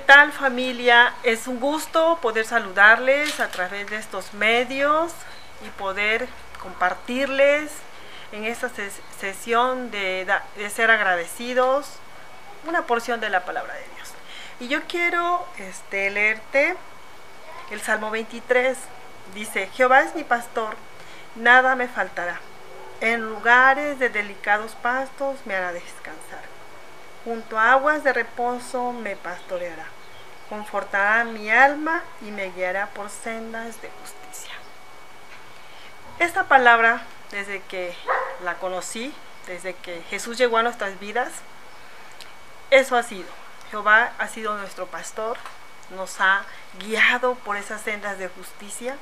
tal familia? Es un gusto poder saludarles a través de estos medios y poder compartirles en esta sesión de, de, ser agradecidos una porción de la palabra de Dios. Y yo quiero este, leerte el Salmo 23. Dice, Jehová es mi pastor, nada me faltará. En lugares de delicados pastos me hará descansar. Junto a aguas de reposo me pastoreará. Confortará mi alma y me guiará por sendas de justicia. Esta palabra, desde que la conocí, desde que Jesús llegó a nuestras vidas, eso ha sido. Jehová ha sido nuestro pastor, nos ha guiado por esas sendas de justicia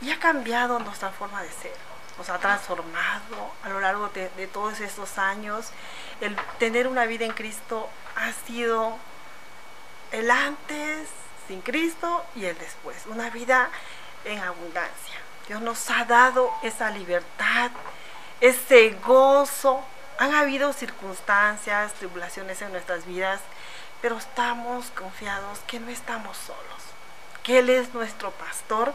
y ha cambiado nuestra forma de ser. Nos ha transformado a lo largo de, todos estos años. El tener una vida en Cristo ha sido el antes sin Cristo y el después. Una vida en abundancia. Dios nos ha dado esa libertad, ese gozo. Han habido circunstancias, tribulaciones en nuestras vidas pero estamos confiados que no estamos solos, que Él es nuestro pastor,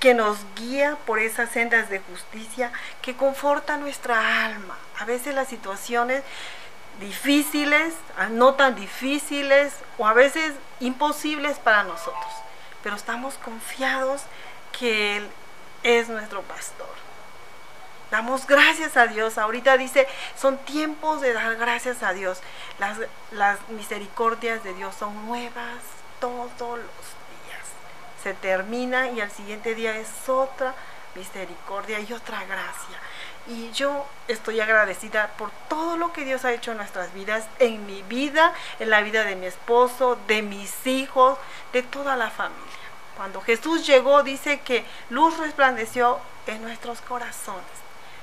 que nos guía por esas sendas de justicia, que conforta nuestra alma. A veces las situaciones difíciles, no tan difíciles o a veces imposibles para nosotros, pero estamos confiados que Él es nuestro pastor. Damos gracias a Dios. Ahorita dice, son tiempos de dar gracias a Dios. Las, misericordias de Dios son nuevas todos los. Se termina y al siguiente día es otra misericordia y otra gracia. Y yo estoy agradecida por todo lo que Dios ha hecho en nuestras vidas, en mi vida, en la vida de mi esposo, de mis hijos, de toda la familia. Cuando Jesús llegó, dice que luz resplandeció en nuestros corazones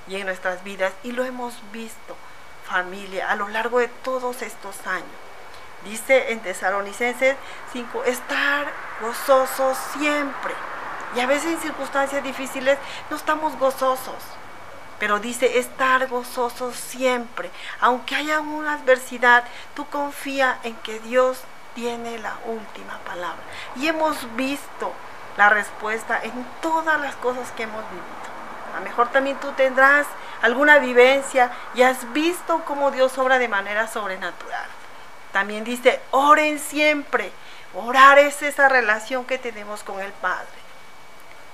y en nuestras vidas y lo hemos visto familia a lo largo de todos estos años. Dice en Tesalonicenses 5, estar gozosos siempre. Y a veces en circunstancias difíciles no estamos gozosos. Pero dice estar gozosos siempre. Aunque haya una adversidad, tú confía en que Dios tiene la última palabra. Y hemos visto la respuesta en todas las cosas que hemos vivido. A lo mejor también tú tendrás alguna vivencia y has visto cómo Dios obra de manera sobrenatural. También dice, oren siempre. Orar es esa relación que tenemos con el Padre,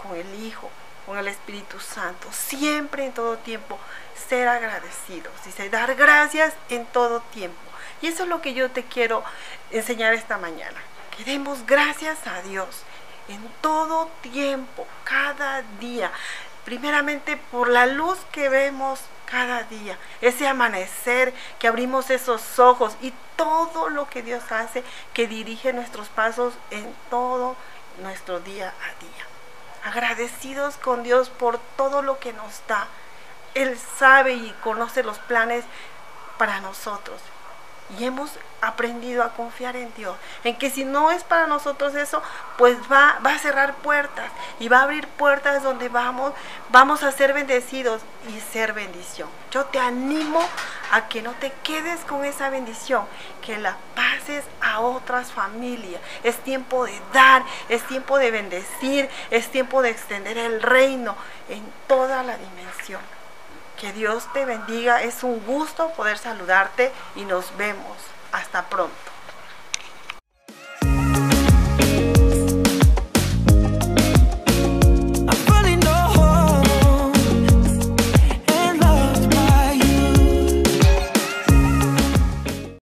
con el Hijo, con el Espíritu Santo. Siempre, en todo tiempo, ser agradecidos. Dice, dar gracias en todo tiempo. Y eso es lo que yo te quiero enseñar esta mañana. Que demos gracias a Dios en todo tiempo, cada día primeramente por la luz que vemos cada día, ese amanecer, que abrimos esos ojos y todo lo que Dios hace, que dirige nuestros pasos en todo nuestro día a día. Agradecidos con Dios por todo lo que nos da. Él sabe y conoce los planes para nosotros. Y hemos aprendido a confiar en Dios, en que si no es para nosotros eso, pues va, va a cerrar puertas y va a abrir puertas donde vamos, vamos a ser bendecidos y ser bendición. Yo te animo a que no te quedes con esa bendición, que la pases a otras familias. Es tiempo de dar, es tiempo de bendecir, es tiempo de extender el reino en toda la dimensión. Que Dios te bendiga, es un gusto poder saludarte y nos vemos. Hasta pronto.